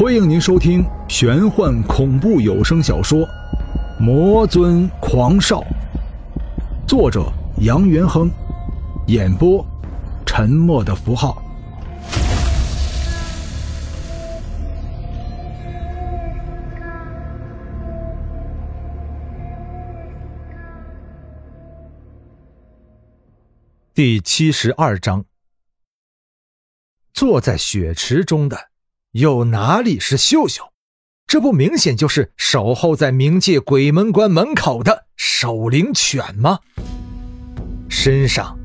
欢迎您收听玄幻恐怖有声小说《魔尊狂少》，作者杨元亨，演播沉默的符号。第七十二章，坐在血池中的。又哪里是秀秀？这不明显就是守候在冥界鬼门关门口的守灵犬吗？身上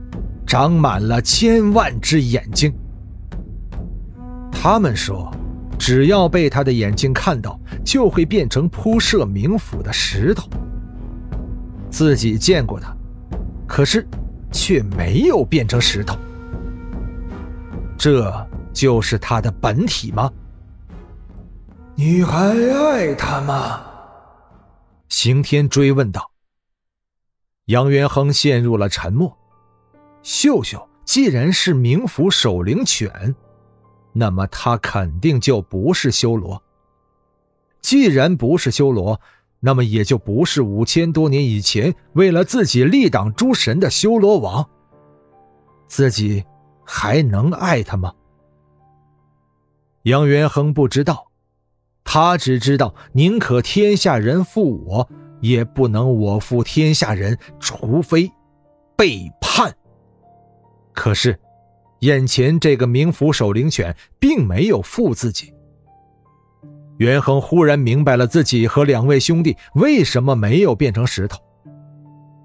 长满了千万只眼睛。他们说，只要被他的眼睛看到，就会变成铺设冥府的石头。自己见过他，可是却没有变成石头。这。就是他的本体吗？你还爱他吗？刑天追问道。杨元亨陷入了沉默。秀秀既然是冥府守灵犬，那么他肯定就不是修罗。既然不是修罗，那么也就不是五千多年以前为了自己力挡诸神的修罗王。自己还能爱他吗？杨元亨不知道，他只知道宁可天下人负我，也不能我负天下人，除非背叛。可是，眼前这个冥府守灵犬并没有负自己。元亨忽然明白了自己和两位兄弟为什么没有变成石头，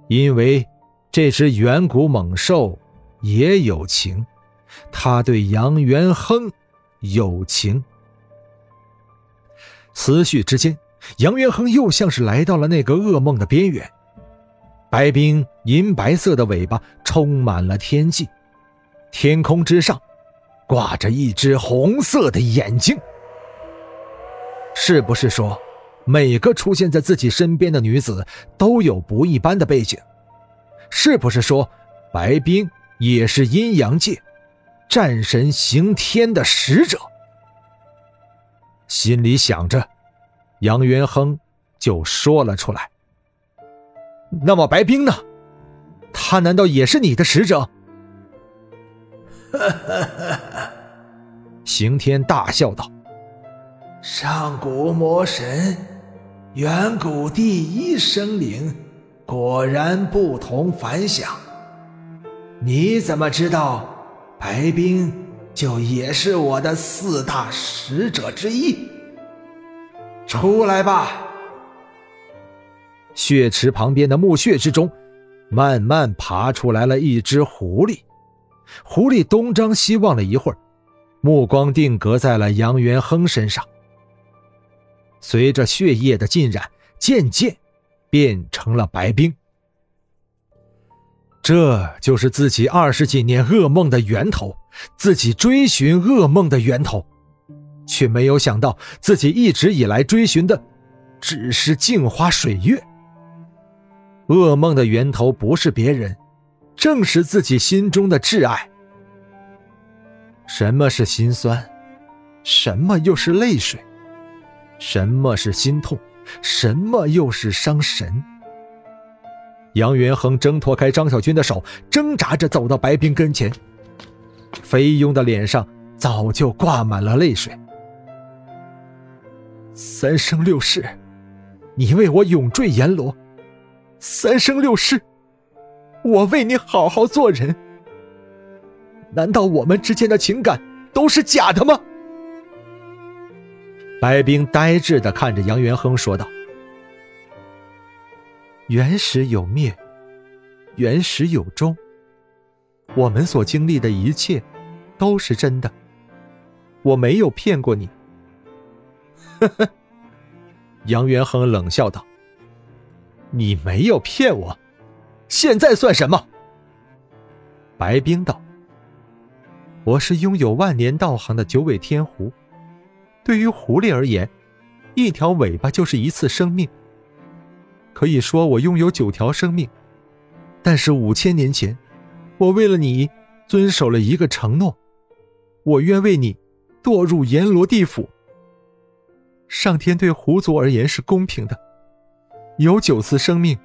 因为这只远古猛兽也有情，他对杨元亨。友情。思绪之间，杨元亨又像是来到了那个噩梦的边缘。白冰银白色的尾巴充满了天际，天空之上挂着一只红色的眼睛。是不是说，每个出现在自己身边的女子都有不一般的背景？是不是说，白冰也是阴阳界？战神刑天的使者，心里想着，杨元亨就说了出来：“那么白冰呢？他难道也是你的使者？” 刑天大笑道：“上古魔神，远古第一生灵，果然不同凡响。你怎么知道？”白冰就也是我的四大使者之一。出来吧！血池旁边的墓穴之中，慢慢爬出来了一只狐狸。狐狸东张西望了一会儿，目光定格在了杨元亨身上。随着血液的浸染，渐渐变成了白冰。这就是自己二十几年噩梦的源头，自己追寻噩梦的源头，却没有想到自己一直以来追寻的，只是镜花水月。噩梦的源头不是别人，正是自己心中的挚爱。什么是心酸？什么又是泪水？什么是心痛？什么又是伤神？杨元亨挣脱开张小军的手，挣扎着走到白冰跟前。菲佣的脸上早就挂满了泪水。三生六世，你为我永坠阎罗；三生六世，我为你好好做人。难道我们之间的情感都是假的吗？白冰呆滞的看着杨元亨说道。原始有灭，原始有终。我们所经历的一切，都是真的。我没有骗过你。呵呵，杨元亨冷笑道：“你没有骗我，现在算什么？”白冰道：“我是拥有万年道行的九尾天狐，对于狐狸而言，一条尾巴就是一次生命。”可以说我拥有九条生命，但是五千年前，我为了你遵守了一个承诺，我愿为你堕入阎罗地府，上天对狐族而言是公平的，有九次生命，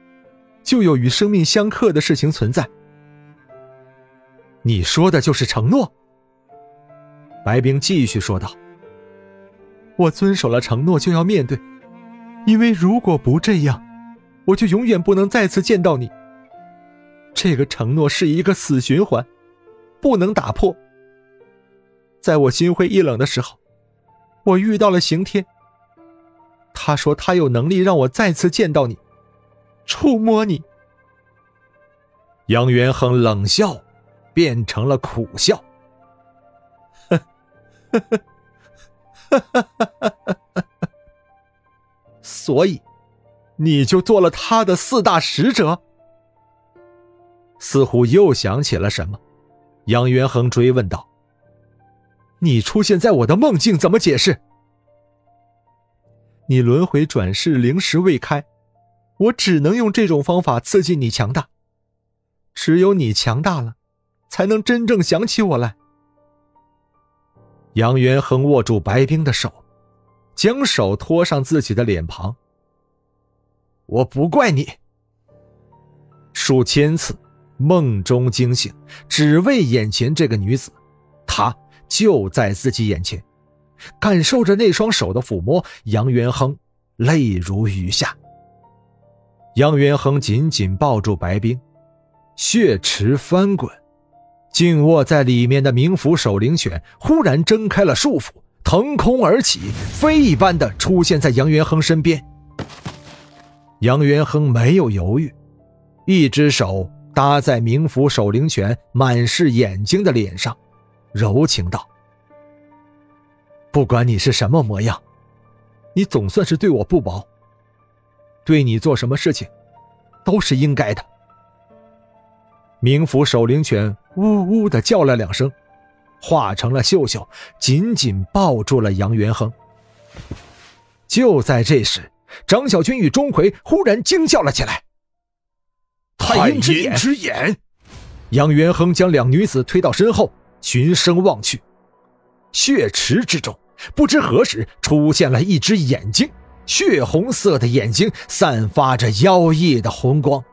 就有与生命相克的事情存在。你说的就是承诺。白冰继续说道：“我遵守了承诺，就要面对，因为如果不这样，我就永远不能再次见到你。这个承诺是一个死循环，不能打破。在我心灰意冷的时候，我遇到了刑天。他说他有能力让我再次见到你，触摸你。”杨元亨冷笑。变成了苦笑，呵呵呵呵呵呵所以，你就做了他的四大使者。似乎又想起了什么，杨元亨追问道：“你出现在我的梦境，怎么解释？你轮回转世，灵石未开，我只能用这种方法刺激你强大。只有你强大了。”才能真正想起我来。杨元亨握住白冰的手，将手托上自己的脸庞。我不怪你。数千次梦中惊醒，只为眼前这个女子，她就在自己眼前，感受着那双手的抚摸。杨元亨泪如雨下。杨元亨紧紧抱住白冰，血池翻滚。静卧在里面的冥府守灵犬忽然挣开了束缚，腾空而起，飞一般的出现在杨元亨身边。杨元亨没有犹豫，一只手搭在冥府守灵犬满是眼睛的脸上，柔情道：“不管你是什么模样，你总算是对我不薄。对你做什么事情，都是应该的。”冥府守灵犬呜呜的叫了两声，化成了秀秀，紧紧抱住了杨元亨。就在这时，张小军与钟馗忽然惊叫了起来：“太阴之眼！”杨元亨将两女子推到身后，循声望去，血池之中，不知何时出现了一只眼睛，血红色的眼睛散发着妖异的红光。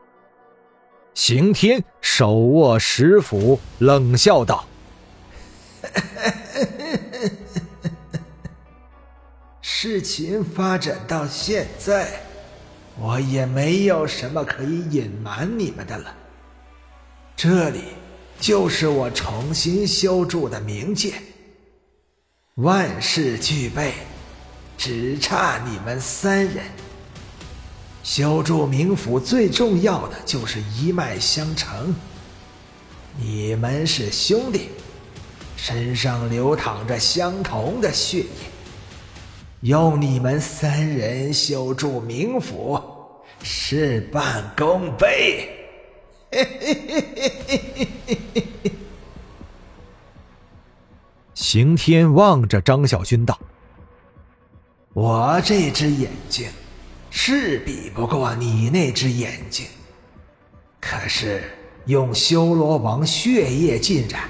刑天手握石斧，冷笑道：“ 事情发展到现在，我也没有什么可以隐瞒你们的了。这里就是我重新修筑的冥界，万事俱备，只差你们三人。”修筑冥府最重要的就是一脉相承。你们是兄弟，身上流淌着相同的血液，用你们三人修筑冥府，事半功倍。嘿嘿嘿嘿嘿嘿嘿刑天望着张小军道：“我这只眼睛。”是比不过你那只眼睛，可是用修罗王血液浸染，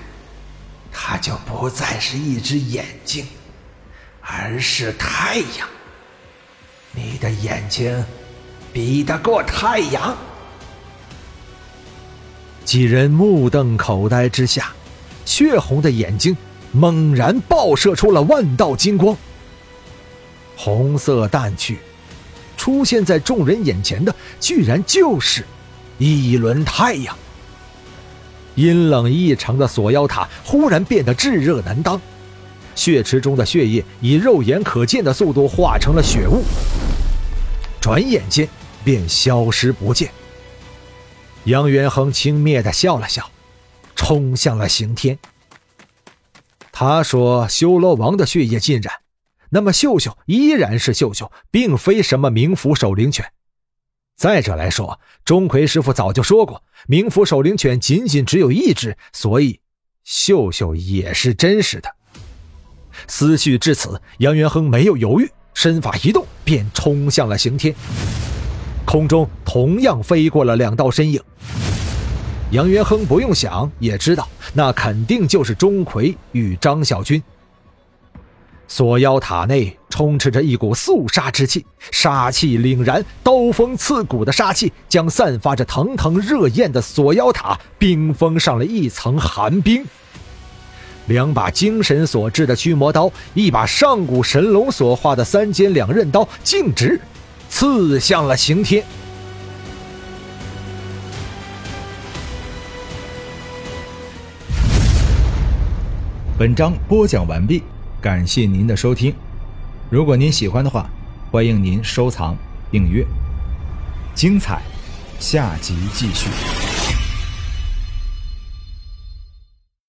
它就不再是一只眼睛，而是太阳。你的眼睛比得过太阳？几人目瞪口呆之下，血红的眼睛猛然爆射出了万道金光，红色淡去。出现在众人眼前的，居然就是一轮太阳。阴冷异常的锁妖塔忽然变得炙热难当，血池中的血液以肉眼可见的速度化成了血雾，转眼间便消失不见。杨元亨轻蔑的笑了笑，冲向了刑天。他说：“修罗王的血液浸染。”那么秀秀依然是秀秀，并非什么冥府守灵犬。再者来说，钟馗师傅早就说过，冥府守灵犬仅仅只有一只，所以秀秀也是真实的。思绪至此，杨元亨没有犹豫，身法一动，便冲向了刑天。空中同样飞过了两道身影。杨元亨不用想也知道，那肯定就是钟馗与张小军。锁妖塔内充斥着一股肃杀之气，杀气凛然，刀锋刺骨的杀气将散发着腾腾热焰的锁妖塔冰封上了一层寒冰。两把精神所制的驱魔刀，一把上古神龙所化的三尖两刃刀，径直刺向了刑天。本章播讲完毕，感谢您的收听。如果您喜欢的话，欢迎您收藏、订阅。精彩，下集继续。